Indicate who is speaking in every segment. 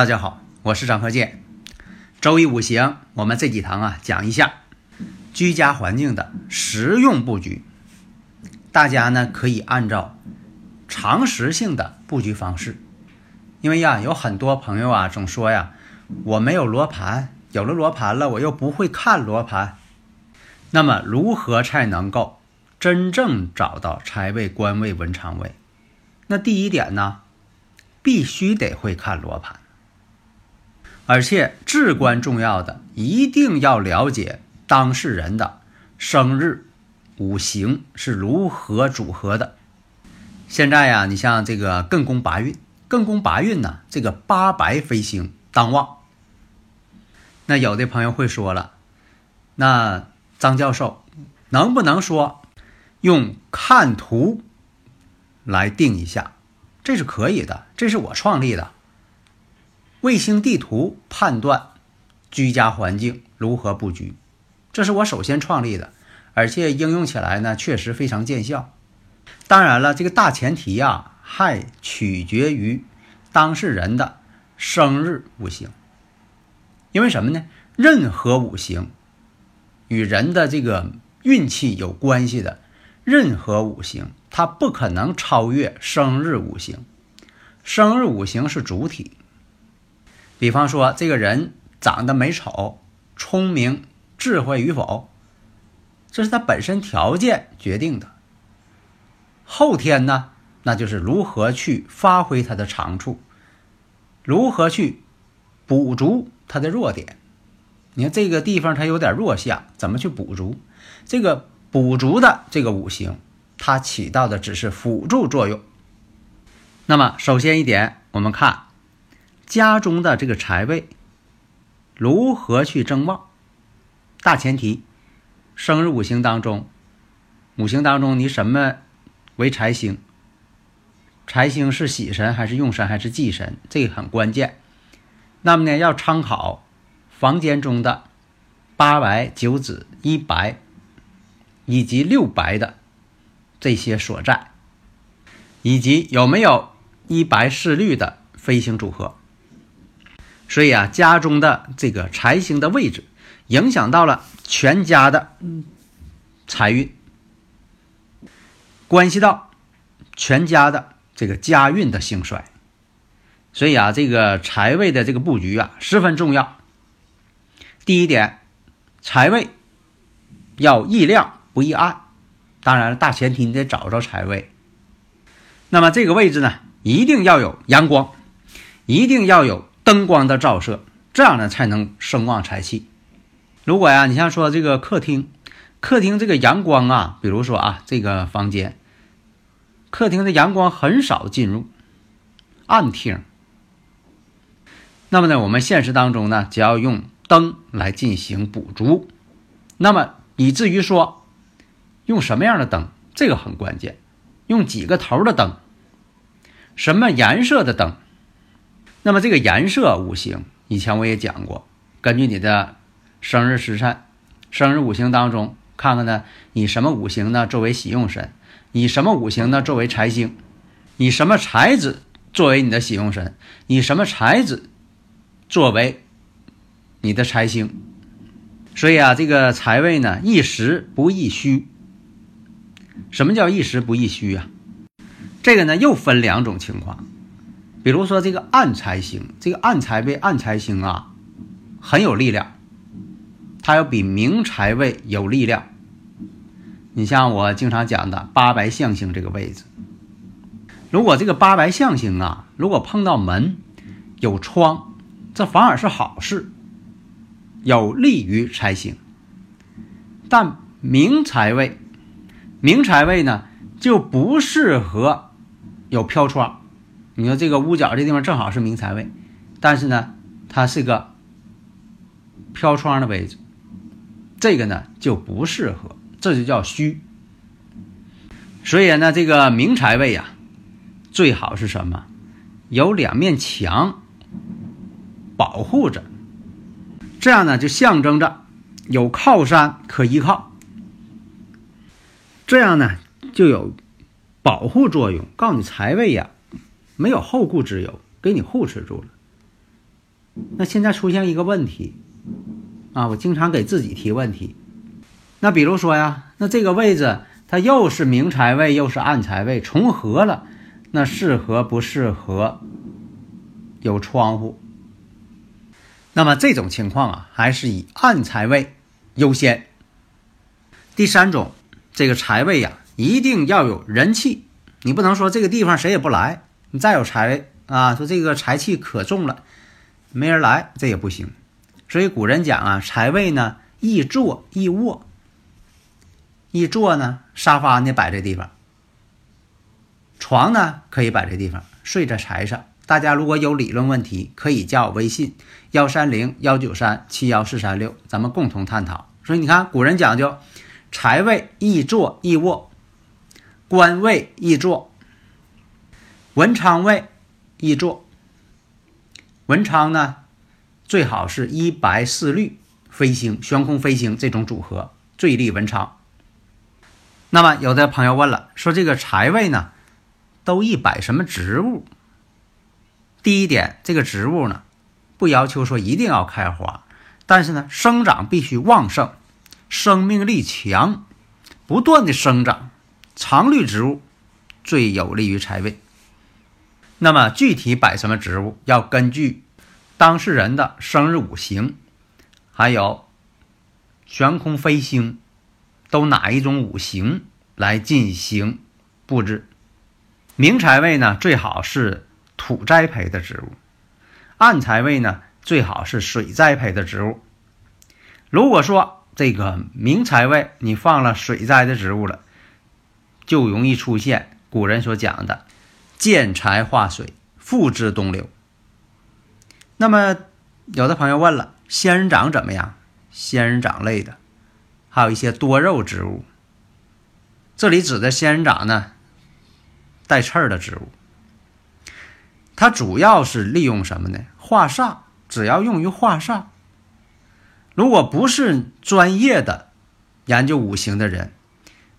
Speaker 1: 大家好，我是张鹤剑。周易五行，我们这几堂啊讲一下居家环境的实用布局。大家呢可以按照常识性的布局方式，因为呀有很多朋友啊总说呀我没有罗盘，有了罗盘了我又不会看罗盘。那么如何才能够真正找到财位、官位、文昌位？那第一点呢，必须得会看罗盘。而且至关重要的，一定要了解当事人的生日、五行是如何组合的。现在呀，你像这个艮宫八运，艮宫八运呢，这个八白飞星当旺。那有的朋友会说了，那张教授能不能说用看图来定一下？这是可以的，这是我创立的。卫星地图判断居家环境如何布局，这是我首先创立的，而且应用起来呢确实非常见效。当然了，这个大前提呀还取决于当事人的生日五行，因为什么呢？任何五行与人的这个运气有关系的，任何五行它不可能超越生日五行，生日五行是主体。比方说，这个人长得美丑、聪明、智慧与否，这是他本身条件决定的。后天呢，那就是如何去发挥他的长处，如何去补足他的弱点。你看这个地方他有点弱项，怎么去补足？这个补足的这个五行，它起到的只是辅助作用。那么，首先一点，我们看。家中的这个财位如何去争旺？大前提，生日五行当中，五行当中你什么为财星？财星是喜神还是用神还是忌神？这个很关键。那么呢，要参考房间中的八白、九紫、一白以及六白的这些所在，以及有没有一白四绿的飞星组合。所以啊，家中的这个财星的位置，影响到了全家的财运，关系到全家的这个家运的兴衰。所以啊，这个财位的这个布局啊，十分重要。第一点，财位要易亮不易暗，当然了，大前提你得找着财位。那么这个位置呢，一定要有阳光，一定要有。灯光的照射，这样呢才能生旺财气。如果呀，你像说这个客厅，客厅这个阳光啊，比如说啊，这个房间，客厅的阳光很少进入，暗厅。那么呢，我们现实当中呢，只要用灯来进行补足，那么以至于说，用什么样的灯，这个很关键，用几个头的灯，什么颜色的灯。那么这个颜色五行，以前我也讲过，根据你的生日时辰、生日五行当中，看看呢，以什么五行呢作为喜用神，以什么五行呢作为财星，以什么财子作为你的喜用神，以什么财子作为你的财星。所以啊，这个财位呢，一实不易虚。什么叫一实不易虚啊？这个呢，又分两种情况。比如说这个暗财星，这个暗财位、暗财星啊，很有力量，它要比明财位有力量。你像我经常讲的八白象星这个位置，如果这个八白象星啊，如果碰到门有窗，这反而是好事。有利于财星。但明财位，明财位呢就不适合有飘窗。你说这个屋角这地方正好是明财位，但是呢，它是个飘窗的位置，这个呢就不适合，这就叫虚。所以呢，这个明财位呀，最好是什么？有两面墙保护着，这样呢就象征着有靠山可依靠，这样呢就有保护作用。告诉你财位呀，没有后顾之忧，给你护持住了。那现在出现一个问题啊，我经常给自己提问题。那比如说呀，那这个位置。它又是明财位，又是暗财位，重合了，那适合不适合有窗户？那么这种情况啊，还是以暗财位优先。第三种，这个财位呀，一定要有人气，你不能说这个地方谁也不来，你再有财啊，说这个财气可重了，没人来，这也不行。所以古人讲啊，财位呢，易坐易卧。一坐呢，沙发呢摆这地方，床呢可以摆这地方，睡在财上。大家如果有理论问题，可以加我微信幺三零幺九三七幺四三六，咱们共同探讨。所以你看，古人讲究财位易坐易卧，官位易坐，文昌位易坐。文昌呢，最好是一白四绿飞星，悬空飞星这种组合最利文昌。那么，有的朋友问了，说这个财位呢，都一摆什么植物？第一点，这个植物呢，不要求说一定要开花，但是呢，生长必须旺盛，生命力强，不断的生长，常绿植物最有利于财位。那么，具体摆什么植物，要根据当事人的生日五行，还有悬空飞星。都哪一种五行来进行布置？明财位呢，最好是土栽培的植物；暗财位呢，最好是水栽培的植物。如果说这个明财位你放了水栽的植物了，就容易出现古人所讲的“见财化水，付之东流”。那么，有的朋友问了，仙人掌怎么样？仙人掌类的。还有一些多肉植物，这里指的仙人掌呢，带刺儿的植物，它主要是利用什么呢？化煞，只要用于化煞。如果不是专业的研究五行的人，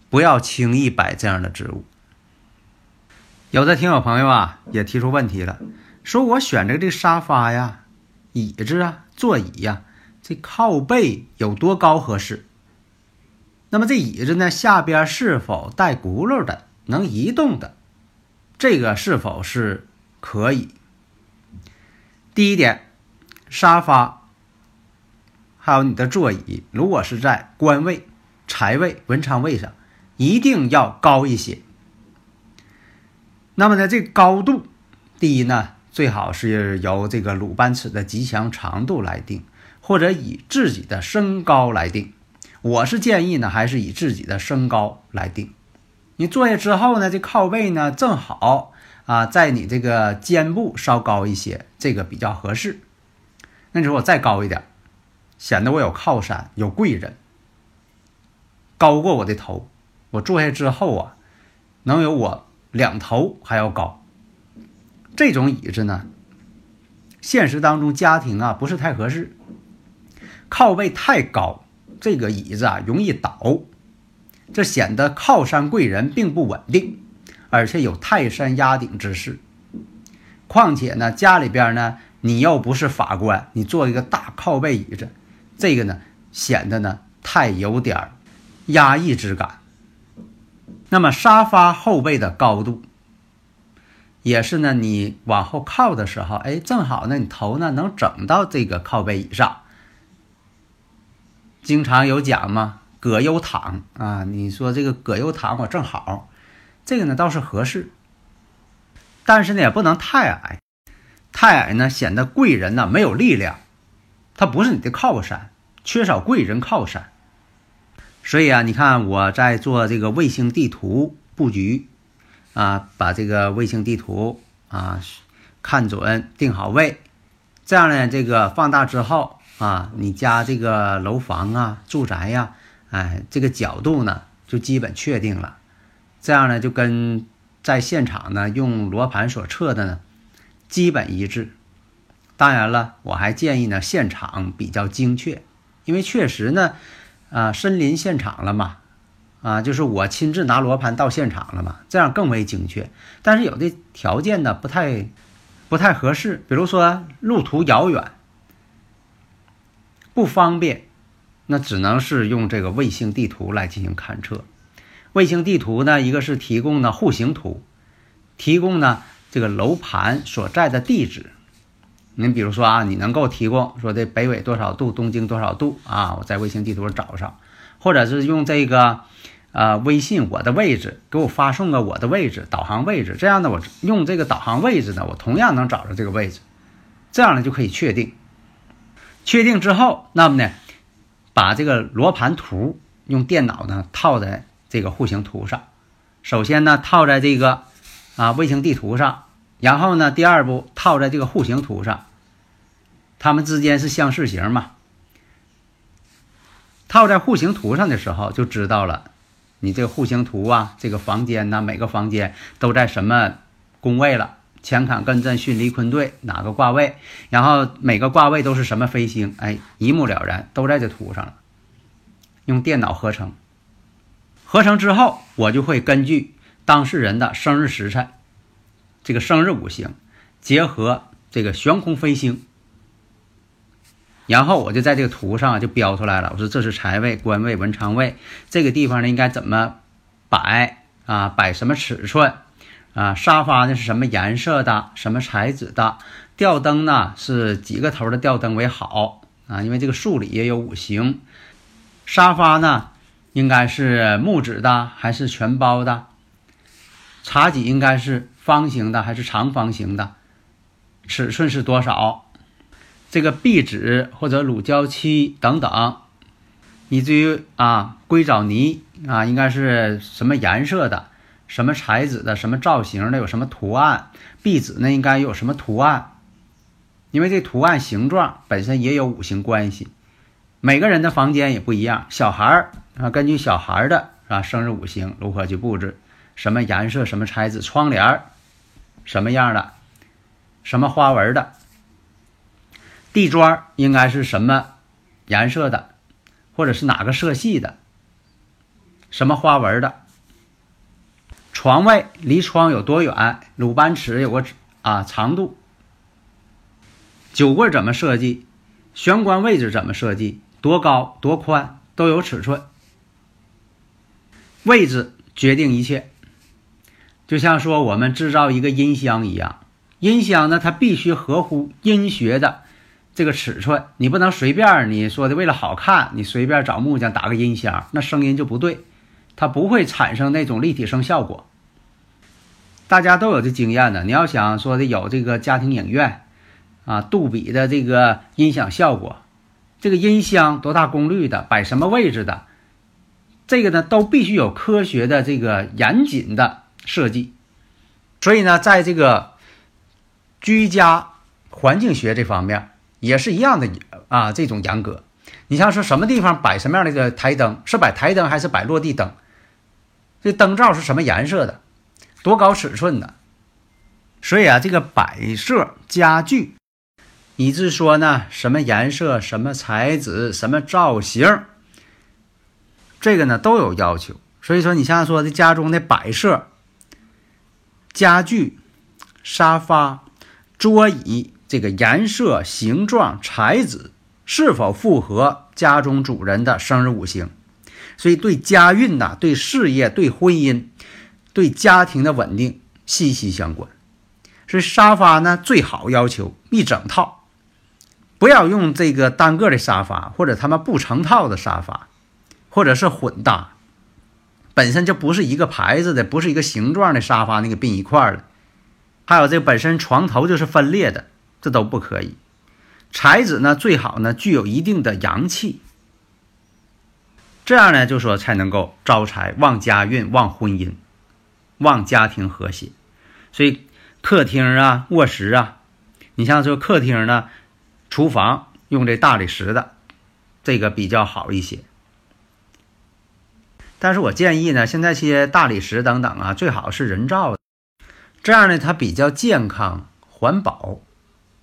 Speaker 1: 不要轻易摆这样的植物。有的听友朋友啊，也提出问题了，说我选择这沙发呀、椅子啊、座椅呀，这靠背有多高合适？那么这椅子呢，下边是否带轱辘的，能移动的？这个是否是可以？第一点，沙发还有你的座椅，如果是在官位、财位、文昌位上，一定要高一些。那么呢，这高度，第一呢，最好是由这个鲁班尺的吉祥长度来定，或者以自己的身高来定。我是建议呢，还是以自己的身高来定。你坐下之后呢，这靠背呢正好啊，在你这个肩部稍高一些，这个比较合适。那你说我再高一点，显得我有靠山，有贵人，高过我的头。我坐下之后啊，能有我两头还要高。这种椅子呢，现实当中家庭啊不是太合适，靠背太高。这个椅子啊容易倒，这显得靠山贵人并不稳定，而且有泰山压顶之势。况且呢，家里边呢，你又不是法官，你坐一个大靠背椅子，这个呢显得呢太有点压抑之感。那么沙发后背的高度，也是呢，你往后靠的时候，哎，正好呢，你头呢能整到这个靠背椅上。经常有讲嘛，葛优躺啊，你说这个葛优躺我正好，这个呢倒是合适，但是呢也不能太矮，太矮呢显得贵人呢没有力量，他不是你的靠山。缺少贵人靠山。所以啊，你看我在做这个卫星地图布局啊，把这个卫星地图啊看准定好位，这样呢，这个放大之后啊，你家这个楼房啊、住宅呀，哎，这个角度呢就基本确定了。这样呢，就跟在现场呢用罗盘所测的呢基本一致。当然了，我还建议呢现场比较精确，因为确实呢。啊，身临现场了嘛？啊，就是我亲自拿罗盘到现场了嘛，这样更为精确。但是有的条件呢不太不太合适，比如说路途遥远不方便，那只能是用这个卫星地图来进行勘测。卫星地图呢，一个是提供的户型图，提供呢这个楼盘所在的地址。您比如说啊，你能够提供说这北纬多少度，东经多少度啊？我在卫星地图上找上，或者是用这个呃微信我的位置给我发送个我的位置导航位置，这样呢，我用这个导航位置呢，我同样能找着这个位置，这样呢就可以确定。确定之后，那么呢，把这个罗盘图用电脑呢套在这个户型图上，首先呢套在这个啊卫星地图上。然后呢，第二步套在这个户型图上，它们之间是相似型嘛？套在户型图上的时候，就知道了，你这个户型图啊，这个房间呢，每个房间都在什么宫位了？乾坎艮震巽离坤兑哪个卦位？然后每个卦位都是什么飞星？哎，一目了然，都在这图上了。用电脑合成，合成之后，我就会根据当事人的生日时辰。这个生日五行结合这个悬空飞星，然后我就在这个图上就标出来了。我说这是财位、官位、文昌位，这个地方呢应该怎么摆啊？摆什么尺寸啊？沙发呢是什么颜色的？什么材质的？吊灯呢是几个头的吊灯为好啊？因为这个数里也有五行。沙发呢应该是木质的还是全包的？茶几应该是。方形的还是长方形的？尺寸是多少？这个壁纸或者乳胶漆等等，以至于啊硅藻泥啊应该是什么颜色的？什么材质的？什么造型的？有什么图案？壁纸呢应该有什么图案？因为这图案形状本身也有五行关系，每个人的房间也不一样。小孩儿啊，根据小孩的啊生日五行如何去布置？什么颜色？什么材质？窗帘儿？什么样的，什么花纹的地砖应该是什么颜色的，或者是哪个色系的，什么花纹的床位离窗有多远？鲁班尺有个啊长度，酒柜怎么设计？玄关位置怎么设计？多高多宽都有尺寸，位置决定一切。就像说我们制造一个音箱一样，音箱呢，它必须合乎音学的这个尺寸，你不能随便你说的为了好看，你随便找木匠打个音箱，那声音就不对，它不会产生那种立体声效果。大家都有这经验的，你要想说的有这个家庭影院啊，杜比的这个音响效果，这个音箱多大功率的，摆什么位置的，这个呢都必须有科学的这个严谨的。设计，所以呢，在这个居家环境学这方面也是一样的啊，这种严格。你像说什么地方摆什么样的一个台灯，是摆台灯还是摆落地灯？这灯罩是什么颜色的？多高尺寸的？所以啊，这个摆设家具，以致说呢，什么颜色、什么材质、什么造型，这个呢都有要求。所以说，你像说的家中的摆设。家具、沙发、桌椅，这个颜色、形状、材质是否符合家中主人的生日五行？所以对家运呐、对事业、对婚姻、对家庭的稳定息息相关。所以沙发呢，最好要求一整套，不要用这个单个的沙发，或者他们不成套的沙发，或者是混搭。本身就不是一个牌子的，不是一个形状的沙发，那个并一块儿的，还有这本身床头就是分裂的，这都不可以。材质呢最好呢具有一定的阳气，这样呢，就说才能够招财、旺家运、旺婚姻、旺家庭和谐。所以客厅啊、卧室啊，你像说客厅呢，厨房用这大理石的，这个比较好一些。但是我建议呢，现在些大理石等等啊，最好是人造的，这样呢，它比较健康、环保。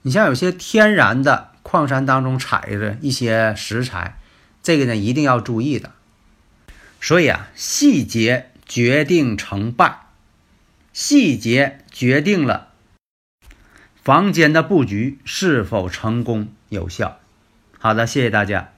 Speaker 1: 你像有些天然的矿山当中采的一些石材，这个呢一定要注意的。所以啊，细节决定成败，细节决定了房间的布局是否成功有效。好的，谢谢大家。